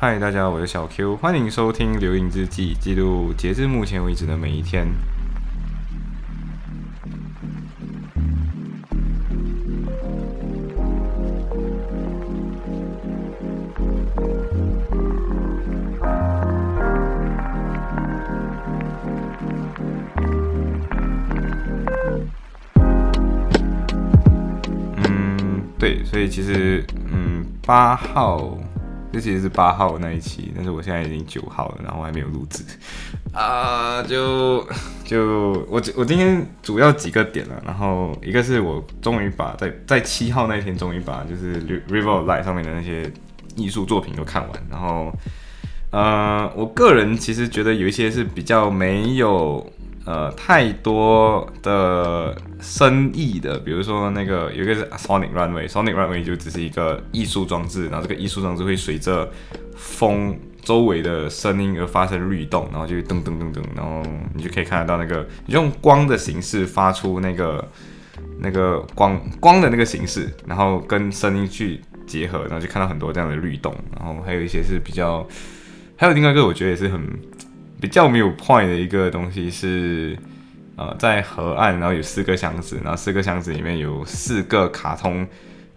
嗨，大家好，我是小 Q，欢迎收听《留影日记》，记录截至目前为止的每一天。嗯，对，所以其实，嗯，八号，这其实是八号那一期，但是我现在已经九号了，然后还没有录制，啊，就就我我今天主要几个点了，然后一个是我终于把在在七号那一天终于把就是 River Light 上面的那些艺术作品都看完，然后，呃，我个人其实觉得有一些是比较没有。呃，太多的生意的，比如说那个有一个是 Sonic Runway，Sonic Runway 就只是一个艺术装置，然后这个艺术装置会随着风周围的声音而发生律动，然后就噔噔噔噔，然后你就可以看得到那个用光的形式发出那个那个光光的那个形式，然后跟声音去结合，然后就看到很多这样的律动，然后还有一些是比较，还有另外一个我觉得也是很。比较没有 point 的一个东西是，呃，在河岸，然后有四个箱子，然后四个箱子里面有四个卡通，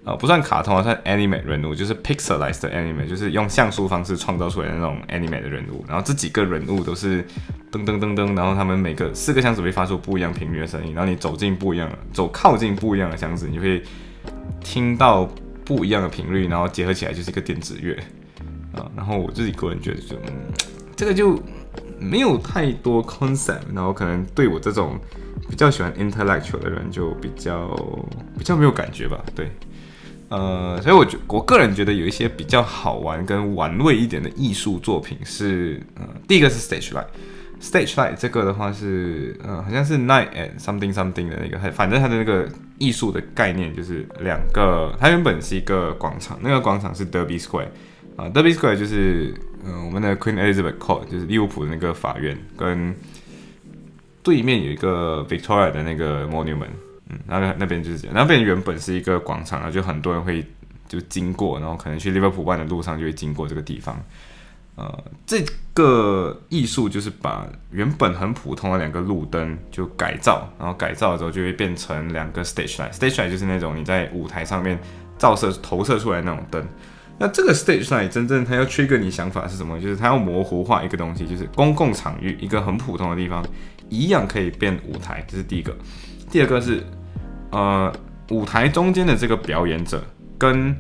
呃，不算卡通啊，算 anime 人物，就是 pixelized anime，就是用像素方式创造出来的那种 anime 的人物。然后这几个人物都是噔噔噔噔，然后他们每个四个箱子会发出不一样频率的声音，然后你走进不一样的，走靠近不一样的箱子，你会听到不一样的频率，然后结合起来就是一个电子乐，啊，然后我自己个人觉得就，嗯这个就。没有太多 concept，然后可能对我这种比较喜欢 intellectual 的人就比较比较没有感觉吧。对，呃，所以我觉我个人觉得有一些比较好玩跟玩味一点的艺术作品是，呃，第一个是 stage light，stage light 这个的话是，呃，好像是 night and something something 的那个，反正它的那个艺术的概念就是两个，它原本是一个广场，那个广场是 Derby Square，啊，Derby Square 就是。嗯，我们的 Queen Elizabeth Court 就是利物浦的那个法院，跟对面有一个 Victoria 的那个 Monument，嗯，那个那边就是这样，那边原本是一个广场，然后就很多人会就经过，然后可能去利物浦湾的路上就会经过这个地方。呃，这个艺术就是把原本很普通的两个路灯就改造，然后改造之后就会变成两个 stage light，stage light 就是那种你在舞台上面照射投射出来那种灯。那这个 stage 上真正它要 trigger 你想法是什么？就是它要模糊化一个东西，就是公共场域一个很普通的地方，一样可以变舞台，这是第一个。第二个是，呃，舞台中间的这个表演者跟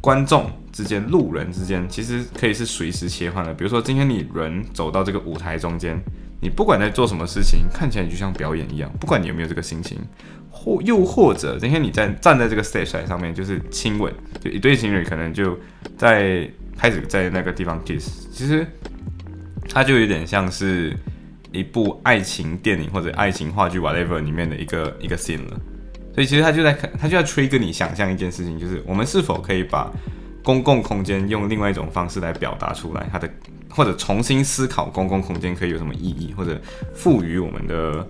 观众之间、路人之间，其实可以是随时切换的。比如说今天你人走到这个舞台中间。你不管在做什么事情，看起来就像表演一样。不管你有没有这个心情，或又或者今天你在站在这个 stage 上面，就是亲吻，就一对情侣可能就在开始在那个地方 kiss。其实它就有点像是一部爱情电影或者爱情话剧 whatever 里面的一个一个 scene 了。所以其实他就在他就在吹跟你想象一件事情，就是我们是否可以把公共空间用另外一种方式来表达出来，它的。或者重新思考公共空间可以有什么意义，或者赋予我们的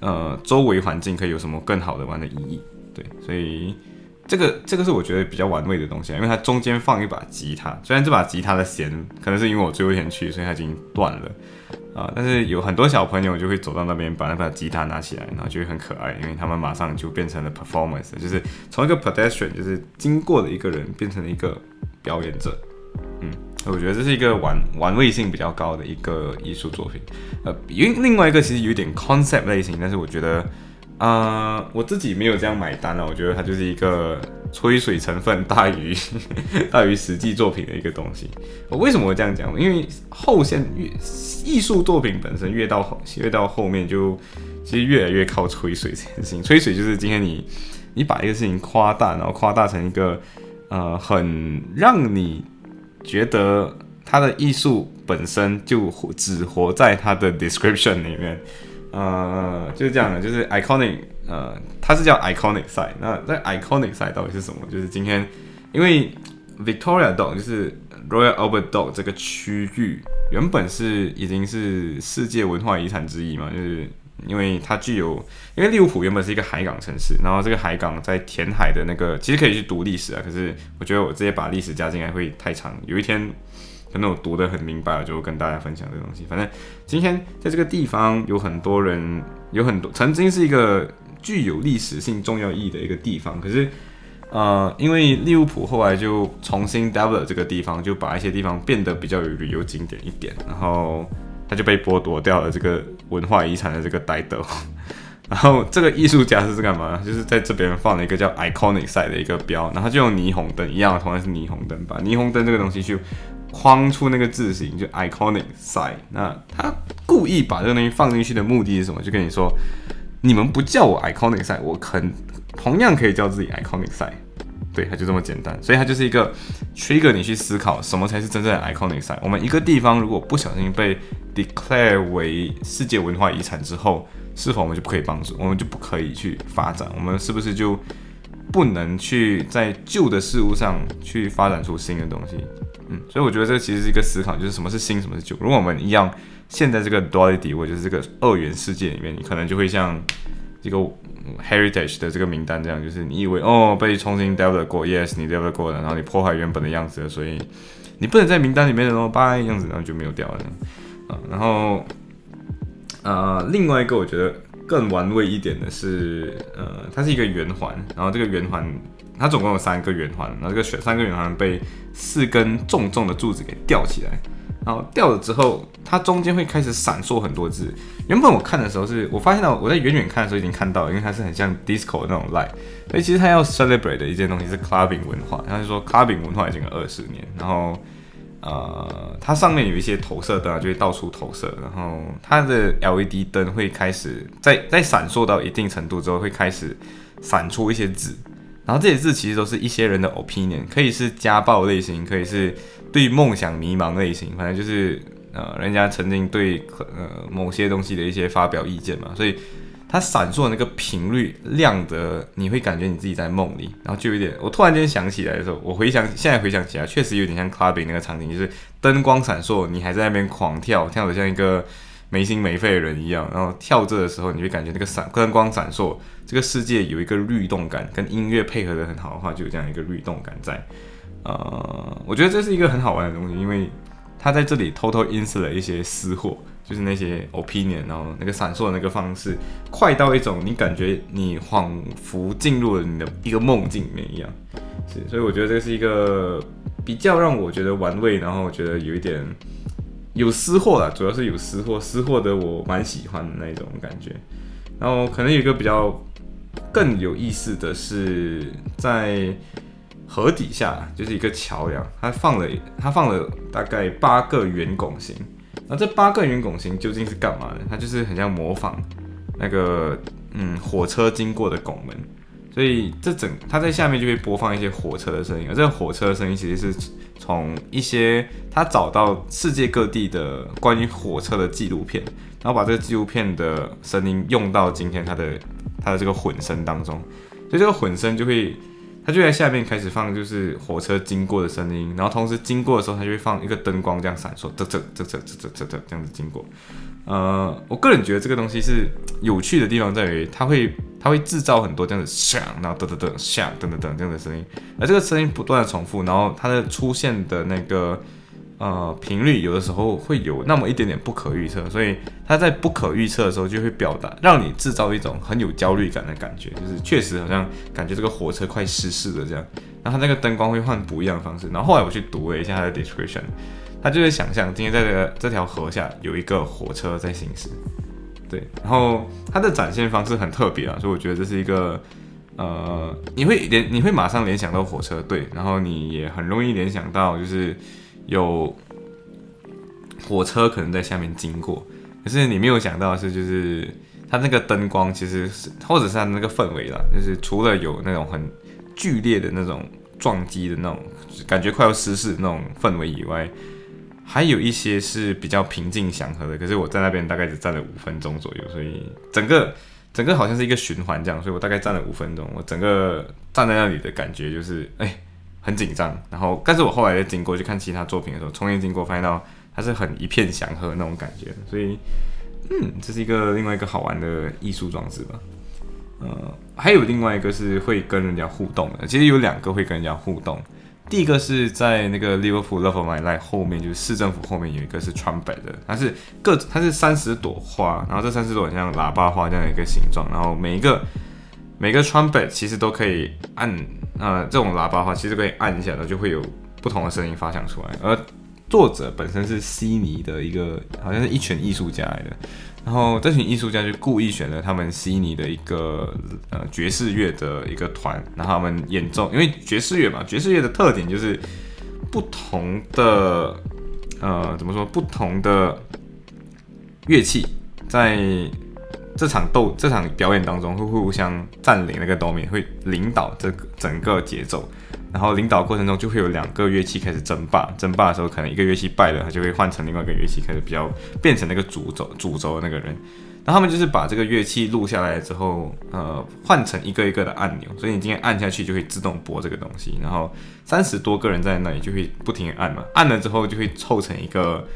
呃周围环境可以有什么更好的玩的意义？对，所以这个这个是我觉得比较玩味的东西，因为它中间放一把吉他，虽然这把吉他的弦可能是因为我最后一天去，所以它已经断了啊，但是有很多小朋友就会走到那边把那把吉他拿起来，然后就会很可爱，因为他们马上就变成了 performance，就是从一个 pedestrian 就是经过的一个人变成了一个表演者，嗯。我觉得这是一个玩玩味性比较高的一个艺术作品，呃，因为另外一个其实有点 concept 类型，但是我觉得，啊，我自己没有这样买单了。我觉得它就是一个吹水成分大于 大于实际作品的一个东西。我为什么会这样讲？因为后现越艺术作品本身越到后越到后面就其实越来越靠吹水这件事情。吹水就是今天你你把一个事情夸大，然后夸大成一个呃很让你。觉得他的艺术本身就只活在他的 description 里面，呃，就是这样的，就是 iconic，呃，它是叫 iconic side。那在 iconic side 到底是什么？就是今天，因为 Victoria Dock 就是 Royal Albert Dock 这个区域原本是已经是世界文化遗产之一嘛，就是因为它具有，因为利物浦原本是一个海港城市，然后这个海港在填海的那个，其实可以去读历史啊。可是我觉得我直接把历史加进来会太长。有一天可能我读得很明白了，就跟大家分享这个东西。反正今天在这个地方有很多人，有很多曾经是一个具有历史性重要意义的一个地方，可是呃，因为利物浦后来就重新 develop 这个地方，就把一些地方变得比较有旅游景点一点，然后他就被剥夺掉了这个文化遗产的这个待德。然后这个艺术家是干嘛？就是在这边放了一个叫 iconic site 的一个标，然后就用霓虹灯一样，同样是霓虹灯，把霓虹灯这个东西去框出那个字形，就 iconic site。那他故意把这个东西放进去的目的是什么？就跟你说，你们不叫我 iconic site，我肯同样可以叫自己 iconic site。对，它就这么简单。所以它就是一个 trigger 你去思考什么才是真正的 iconic site。我们一个地方如果不小心被 declare 为世界文化遗产之后，是否我们就不可以帮助，我们就不可以去发展？我们是不是就不能去在旧的事物上去发展出新的东西？嗯，所以我觉得这其实是一个思考，就是什么是新，什么是旧。如果我们一样，现在这个 duality 或者是这个二元世界里面，你可能就会像这个 heritage 的这个名单这样，就是你以为哦被重新 delve 过，yes 你 delve 过了，然后你破坏原本的样子了，所以你不能在名单里面的哦，拜样子，然后就没有掉了。啊，然后。呃，另外一个我觉得更玩味一点的是，呃，它是一个圆环，然后这个圆环它总共有三个圆环，然后这个选三个圆环被四根重重的柱子给吊起来，然后掉了之后，它中间会开始闪烁很多字。原本我看的时候是我发现到我在远远看的时候已经看到了，因为它是很像 disco 那种 light，所以其实它要 celebrate 的一件东西是 clubbing 文化，然后就说 clubbing 文化已经有二十年，然后。呃，它上面有一些投射灯啊，就会到处投射，然后它的 LED 灯会开始在在闪烁到一定程度之后，会开始闪出一些字，然后这些字其实都是一些人的 opinion，可以是家暴类型，可以是对梦想迷茫类型，反正就是呃，人家曾经对呃某些东西的一些发表意见嘛，所以。它闪烁的那个频率亮的，你会感觉你自己在梦里，然后就有点，我突然间想起来的时候，我回想现在回想起来，确实有点像 clubbing 那个场景，就是灯光闪烁，你还在那边狂跳，跳的像一个没心没肺的人一样，然后跳着的时候，你会感觉那个闪灯光闪烁，这个世界有一个律动感，跟音乐配合的很好的话，就有这样一个律动感在。呃，我觉得这是一个很好玩的东西，因为它在这里偷偷 ins 了一些私货。就是那些 opinion，然后那个闪烁的那个方式，快到一种你感觉你仿佛进入了你的一个梦境里面一样，是，所以我觉得这是一个比较让我觉得玩味，然后我觉得有一点有私货了，主要是有私货，私货的我蛮喜欢的那种感觉。然后可能有一个比较更有意思的是，在河底下就是一个桥梁，它放了它放了大概八个圆拱形。那这八个圆拱形究竟是干嘛的？它就是很像模仿那个嗯火车经过的拱门，所以这整它在下面就会播放一些火车的声音，而这个火车的声音其实是从一些他找到世界各地的关于火车的纪录片，然后把这个纪录片的声音用到今天他的他的这个混声当中，所以这个混声就会。它就在下面开始放，就是火车经过的声音，然后同时经过的时候，它就会放一个灯光这样闪烁，这这这这这这这这样子经过。呃，我个人觉得这个东西是有趣的地方在于，它会它会制造很多这样子响，然后噔噔噔响，噔噔噔这样的声音，而这个声音不断的重复，然后它的出现的那个。呃，频率有的时候会有那么一点点不可预测，所以它在不可预测的时候就会表达，让你制造一种很有焦虑感的感觉，就是确实好像感觉这个火车快失事了这样。然后它那个灯光会换不一样的方式。然后后来我去读了一下它的 description，它就是想象今天在这个这条河下有一个火车在行驶，对。然后它的展现方式很特别啊，所以我觉得这是一个呃，你会联你会马上联想到火车，对。然后你也很容易联想到就是。有火车可能在下面经过，可是你没有想到的是，就是它那个灯光其实是，或者是它那个氛围啦，就是除了有那种很剧烈的那种撞击的那种感觉快要失事的那种氛围以外，还有一些是比较平静祥和的。可是我在那边大概只站了五分钟左右，所以整个整个好像是一个循环这样，所以我大概站了五分钟，我整个站在那里的感觉就是，哎。很紧张，然后，但是我后来再经过去看其他作品的时候，重新经过发现到它是很一片祥和那种感觉，所以，嗯，这是一个另外一个好玩的艺术装置吧。呃，还有另外一个是会跟人家互动的，其实有两个会跟人家互动，第一个是在那个 Liverpool Love My Life 后面，就是市政府后面有一个是 trumpet 的，它是各它是三十朵花，然后这三十朵像喇叭花这样的一个形状，然后每一个每个 trumpet 其实都可以按，呃，这种喇叭的话其实可以按一下，然后就会有不同的声音发响出来。而作者本身是悉尼的一个，好像是一群艺术家来的。然后这群艺术家就故意选了他们悉尼的一个呃爵士乐的一个团，然后他们演奏，因为爵士乐嘛，爵士乐的特点就是不同的呃怎么说，不同的乐器在这场斗这场表演当中会互相占领那个 Domin，会领导这个整个节奏。然后领导过程中就会有两个乐器开始争霸，争霸的时候可能一个乐器败了，他就会换成另外一个乐器开始比较变成那个主轴主轴的那个人。那他们就是把这个乐器录下来之后，呃，换成一个一个的按钮，所以你今天按下去就会自动播这个东西。然后三十多个人在那里就会不停按嘛，按了之后就会凑成一个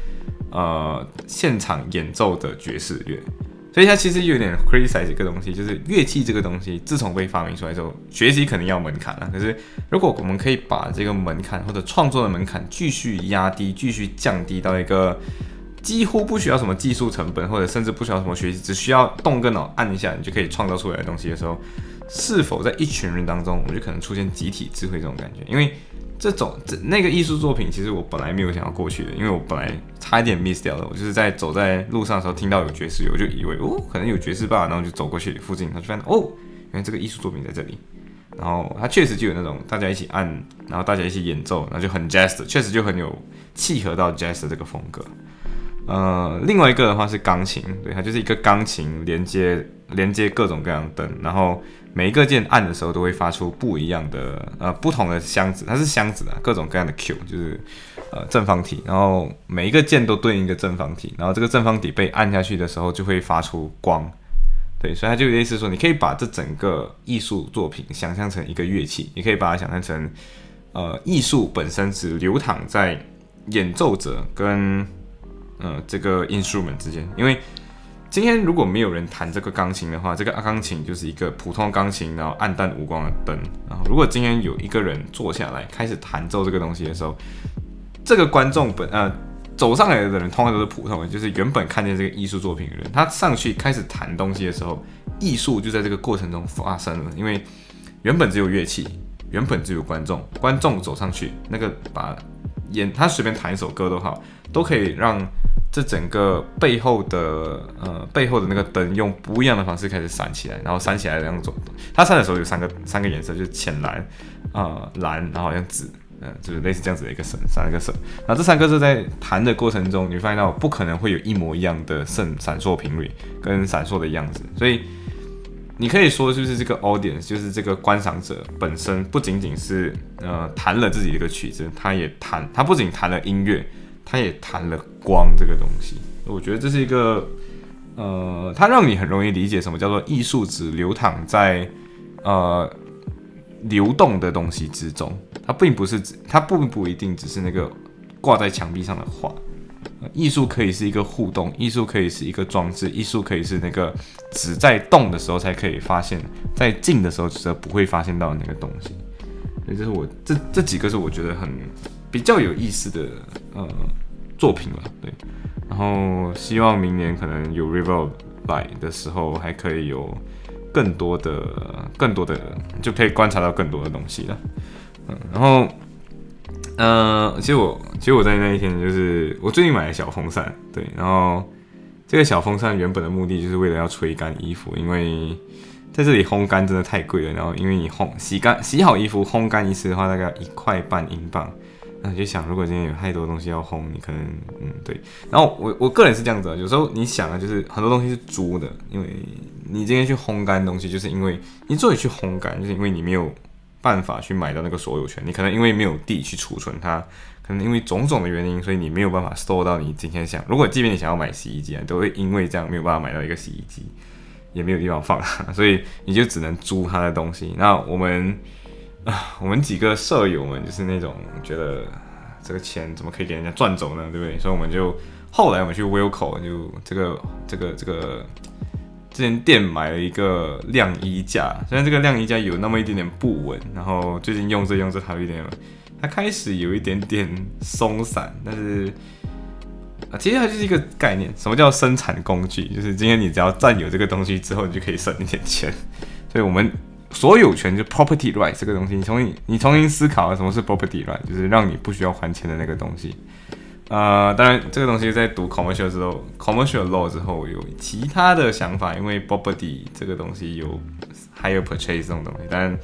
呃现场演奏的爵士乐。所以它其实有点 criticize 这个东西，就是乐器这个东西，自从被发明出来之后，学习肯定要门槛了。可是如果我们可以把这个门槛或者创作的门槛继续压低，继续降低到一个几乎不需要什么技术成本，或者甚至不需要什么学习，只需要动个脑按一下，你就可以创造出来的东西的时候，是否在一群人当中，我就可能出现集体智慧这种感觉？因为这种这那个艺术作品，其实我本来没有想要过去的，因为我本来差一点 miss 掉了。我就是在走在路上的时候听到有爵士乐，我就以为哦，可能有爵士吧，然后就走过去附近，他就发现哦，原来这个艺术作品在这里。然后它确实就有那种大家一起按，然后大家一起演奏，然后就很 jazz，确实就很有契合到 jazz 这个风格。呃，另外一个的话是钢琴，对，它就是一个钢琴连接连接各种各样的灯，然后。每一个键按的时候都会发出不一样的呃不同的箱子，它是箱子啊，各种各样的 Q 就是呃正方体，然后每一个键都对应一个正方体，然后这个正方体被按下去的时候就会发出光，对，所以它就类似说，你可以把这整个艺术作品想象成一个乐器，你可以把它想象成呃艺术本身只流淌在演奏者跟呃这个 instrument 之间，因为。今天如果没有人弹这个钢琴的话，这个钢琴就是一个普通钢琴，然后暗淡无光的灯。然后如果今天有一个人坐下来开始弹奏这个东西的时候，这个观众本呃走上来的人通常都是普通人，就是原本看见这个艺术作品的人，他上去开始弹东西的时候，艺术就在这个过程中发生了。因为原本只有乐器，原本只有观众，观众走上去，那个把演他随便弹一首歌都好，都可以让。这整个背后的呃背后的那个灯用不一样的方式开始闪起来，然后闪起来两种。它闪的时候有三个三个颜色，就是浅蓝啊蓝，然后好像紫，嗯，就是类似这样子的一个色三个色。那这三个色在弹的过程中，你发现到不可能会有一模一样的闪闪烁频率跟闪烁的样子，所以你可以说就是这个 audience，就是这个观赏者本身不仅仅是呃弹了自己的一个曲子，他也弹，他不仅弹了音乐。他也谈了光这个东西，我觉得这是一个，呃，它让你很容易理解什么叫做艺术只流淌在呃流动的东西之中，它并不是指，它并不一定只是那个挂在墙壁上的画，艺术可以是一个互动，艺术可以是一个装置，艺术可以是那个只在动的时候才可以发现，在静的时候则不会发现到的那个东西，所以这是我这这几个是我觉得很。比较有意思的呃作品了，对，然后希望明年可能有 Revolve 来的时候，还可以有更多的、更多的，就可以观察到更多的东西了，嗯，然后，呃，其实我其实我在那一天就是我最近买了小风扇，对，然后这个小风扇原本的目的就是为了要吹干衣服，因为在这里烘干真的太贵了，然后因为你烘洗干洗好衣服烘干一次的话，大概一块半英镑。那你就想，如果今天有太多东西要烘，你可能嗯对。然后我我个人是这样子，有时候你想啊，就是很多东西是租的，因为你今天去烘干东西，就是因为你自己去烘干，就是因为你没有办法去买到那个所有权，你可能因为没有地去储存它，可能因为种种的原因，所以你没有办法 store 到你今天想。如果即便你想要买洗衣机啊，都会因为这样没有办法买到一个洗衣机，也没有地方放，所以你就只能租它的东西。那我们。啊，我们几个舍友们就是那种觉得这个钱怎么可以给人家赚走呢？对不对？所以我们就后来我们去 Wilco 就这个这个这个这间店买了一个晾衣架，虽然这个晾衣架有那么一点点不稳，然后最近用着用着它有一点，它开始有一点点松散，但是啊，其实它就是一个概念，什么叫生产工具？就是今天你只要占有这个东西之后，你就可以省一点钱。所以我们所有权就 property right 这个东西，你重新你重新思考什么是 property right，就是让你不需要还钱的那个东西。呃，当然这个东西在读 commercial 之后，commercial law 之后有其他的想法，因为 property 这个东西有还有 purchase 这种东西，当然。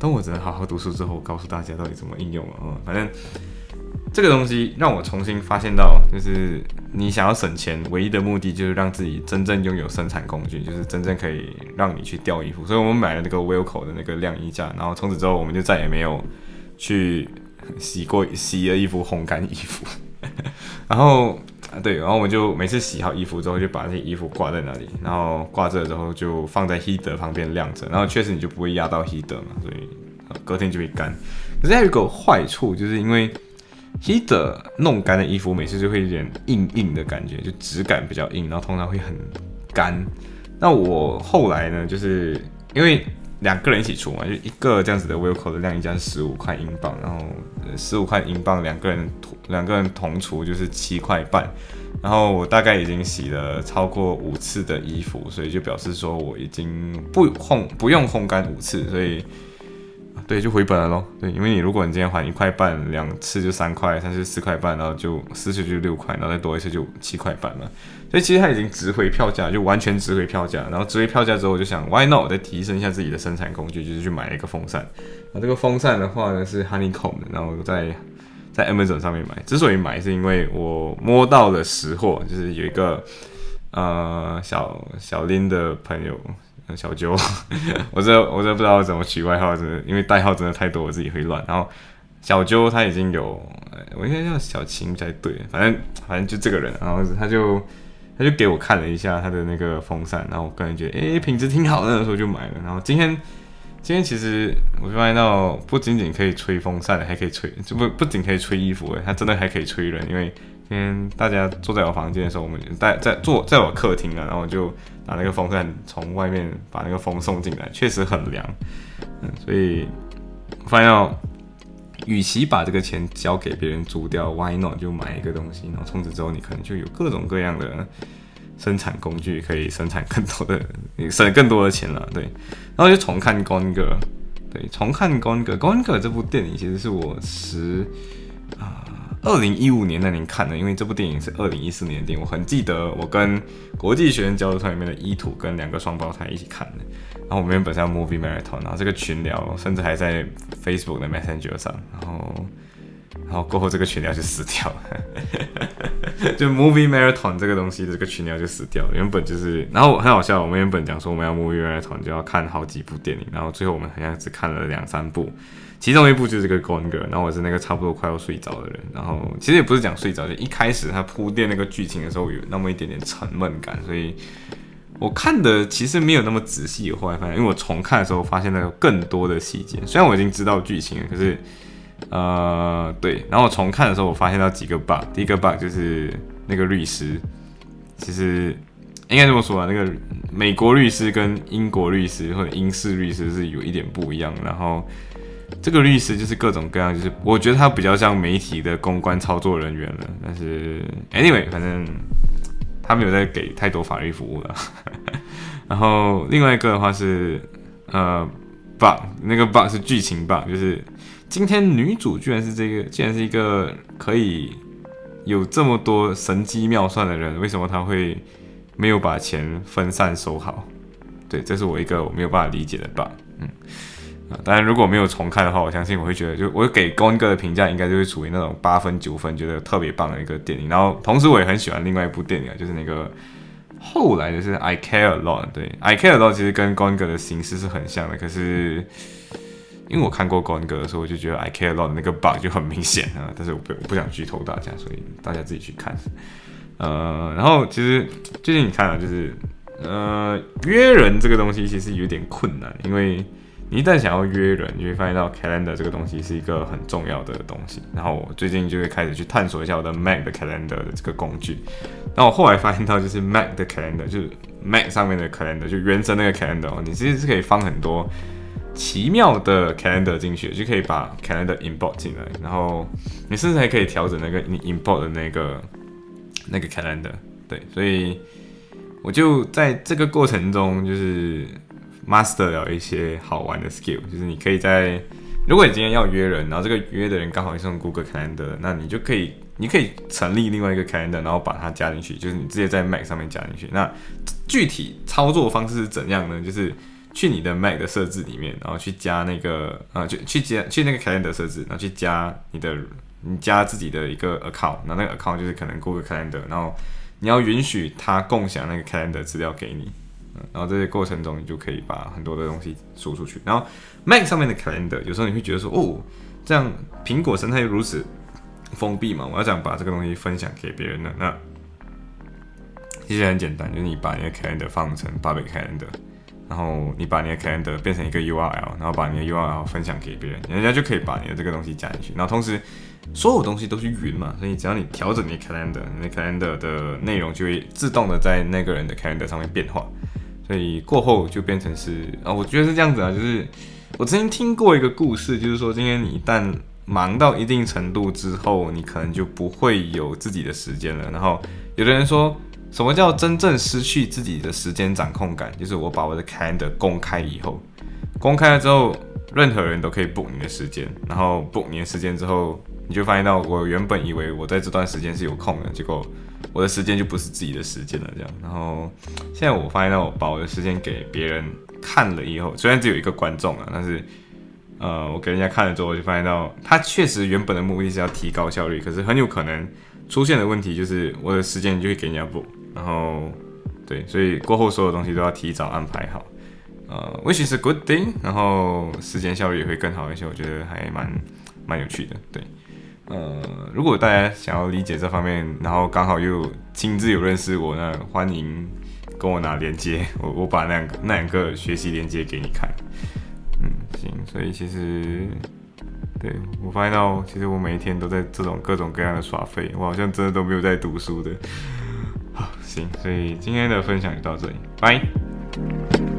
等我真的好好读书之后，告诉大家到底怎么应用了。嗯，反正这个东西让我重新发现到，就是你想要省钱，唯一的目的就是让自己真正拥有生产工具，就是真正可以让你去吊衣服。所以我们买了那个 Wilco 的那个晾衣架，然后从此之后我们就再也没有去洗过洗的衣服、烘干衣服。然后，对，然后我们就每次洗好衣服之后，就把那些衣服挂在那里，然后挂着之后就放在 heater 旁边晾着，然后确实你就不会压到 heater 嘛，所以隔天就会干。可是还有一个坏处，就是因为 heater 弄干的衣服每次就会有点硬硬的感觉，就质感比较硬，然后通常会很干。那我后来呢，就是因为两个人一起出嘛，就一个这样子的 Wilco 的晾衣架是十五块英镑，然后十五块英镑两个人两个人同出就是七块半，然后我大概已经洗了超过五次的衣服，所以就表示说我已经不烘不用烘干五次，所以。对，就回本了咯。对，因为你如果你今天还一块半，两次就三块，三次四块半，然后就四次就六块，然后再多一次就七块半了。所以其实它已经值回票价，就完全值回票价。然后值回票价之后，我就想，Why not？再提升一下自己的生产工具，就是去买一个风扇。那，这个风扇的话呢是 Honeycomb，然后在在 Amazon 上面买。之所以买，是因为我摸到了实货，就是有一个呃小小林的朋友。小揪，我这我这不知道怎么取外号，真的，因为代号真的太多，我自己会乱。然后小揪他已经有，我应该叫小琴才对，反正反正就这个人，然后他就他就给我看了一下他的那个风扇，然后我个人觉得，哎，品质挺好的，所以就买了。然后今天今天其实我就发现到，不仅仅可以吹风扇，还可以吹，就不不仅可以吹衣服，哎，它真的还可以吹人，因为今。天大家坐在我房间的时候，我们在在坐在我客厅啊，然后就把那个风扇从外面把那个风送进来，确实很凉。嗯，所以发现，与其把这个钱交给别人租掉，Why not 就买一个东西，然后从此之后你可能就有各种各样的生产工具，可以生产更多的，你省更多的钱了。对，然后就重看《gongel》，对，重看《Gone Girl》，《gongel》这部电影其实是我十啊。二零一五年那年看的，因为这部电影是二零一四年的电影，我很记得我跟国际学生交流团里面的伊土跟两个双胞胎一起看的。然后我们原本身要 movie marathon，然后这个群聊甚至还在 Facebook 的 Messenger 上，然后然后过后这个群聊就死掉了，就 movie marathon 这个东西的这个群聊就死掉了。原本就是，然后很好笑，我们原本讲说我们要 movie marathon 就要看好几部电影，然后最后我们好像只看了两三部。其中一部就是这个《Gonga》，然后我是那个差不多快要睡着的人，然后其实也不是讲睡着，就一开始他铺垫那个剧情的时候有那么一点点沉闷感，所以我看的其实没有那么仔细。后来发现，因为我重看的时候发现了有更多的细节，虽然我已经知道剧情了，可是呃对，然后我重看的时候我发现到几个 bug，第一个 bug 就是那个律师，其实应该这么说啊，那个美国律师跟英国律师或者英式律师是有一点不一样，然后。这个律师就是各种各样，就是我觉得他比较像媒体的公关操作人员了。但是，anyway，反正他没有在给太多法律服务了。然后另外一个的话是，呃，bug，那个 bug 是剧情 bug，就是今天女主居然是这个，竟然是一个可以有这么多神机妙算的人，为什么他会没有把钱分散收好？对，这是我一个我没有办法理解的 bug。嗯。啊，当然，如果没有重看的话，我相信我会觉得，就我给高恩哥的评价应该就是处于那种八分九分，觉得特别棒的一个电影。然后，同时我也很喜欢另外一部电影，就是那个后来的是《I Care a Lot》。对，《I Care a Lot》其实跟高恩哥的形式是很像的，可是因为我看过高恩哥的时候，我就觉得《I Care a Lot》那个 bug 就很明显啊。但是我不我不想剧透大家，所以大家自己去看。呃，然后其实最近你看啊，就是呃约人这个东西其实有点困难，因为。你一旦想要约人，你会发现到 calendar 这个东西是一个很重要的东西。然后我最近就会开始去探索一下我的 Mac 的 calendar 的这个工具。那我后来发现到，就是 Mac 的 calendar，就是 Mac 上面的 calendar，就原生那个 calendar，你其实是可以放很多奇妙的 calendar 进去，就可以把 calendar import 进来，然后你甚至还可以调整那个你 import 的那个那个 calendar。对，所以我就在这个过程中，就是 master 了一些好玩的 skill，就是你可以在如果你今天要约人，然后这个约的人刚好也是用 Google Calendar，那你就可以，你可以成立另外一个 Calendar，然后把它加进去，就是你直接在 Mac 上面加进去。那具体操作方式是怎样呢？就是去你的 Mac 的设置里面，然后去加那个，呃，就去加去那个 Calendar 设置，然后去加你的，你加自己的一个 account，那那个 account 就是可能 Google Calendar，然后你要允许他共享那个 Calendar 资料给你。然后这些过程中，你就可以把很多的东西输出去。然后 Mac 上面的 Calendar，有时候你会觉得说，哦，这样苹果生态又如此封闭嘛？我要想把这个东西分享给别人呢？那其实很简单，就是你把你的 Calendar 放成 Public Calendar，然后你把你的 Calendar 变成一个 URL，然后把你的 URL 分享给别人，人家就可以把你的这个东西加进去。然后同时，所有东西都是云嘛，所以只要你调整你的 Calendar，你的 Calendar 的内容就会自动的在那个人的 Calendar 上面变化。所以过后就变成是啊，我觉得是这样子啊，就是我曾经听过一个故事，就是说今天你一旦忙到一定程度之后，你可能就不会有自己的时间了。然后有的人说什么叫真正失去自己的时间掌控感？就是我把我的 calendar 公开以后，公开了之后，任何人都可以 book 你的时间，然后 book 你的时间之后，你就发现到我原本以为我在这段时间是有空的，结果。我的时间就不是自己的时间了，这样。然后现在我发现到我把我的时间给别人看了以后，虽然只有一个观众啊，但是呃，我给人家看了之后，我就发现到他确实原本的目的是要提高效率，可是很有可能出现的问题就是我的时间就会给人家补。然后对，所以过后所有东西都要提早安排好，呃，which is a good thing。然后时间效率也会更好一些，我觉得还蛮蛮有趣的，对。呃，如果大家想要理解这方面，然后刚好又亲自有认识我，那欢迎跟我拿连接，我我把那两个那两个学习连接给你看。嗯，行，所以其实对我发现到，其实我每一天都在这种各种各样的耍废，我好像真的都没有在读书的。好，行，所以今天的分享就到这里，拜。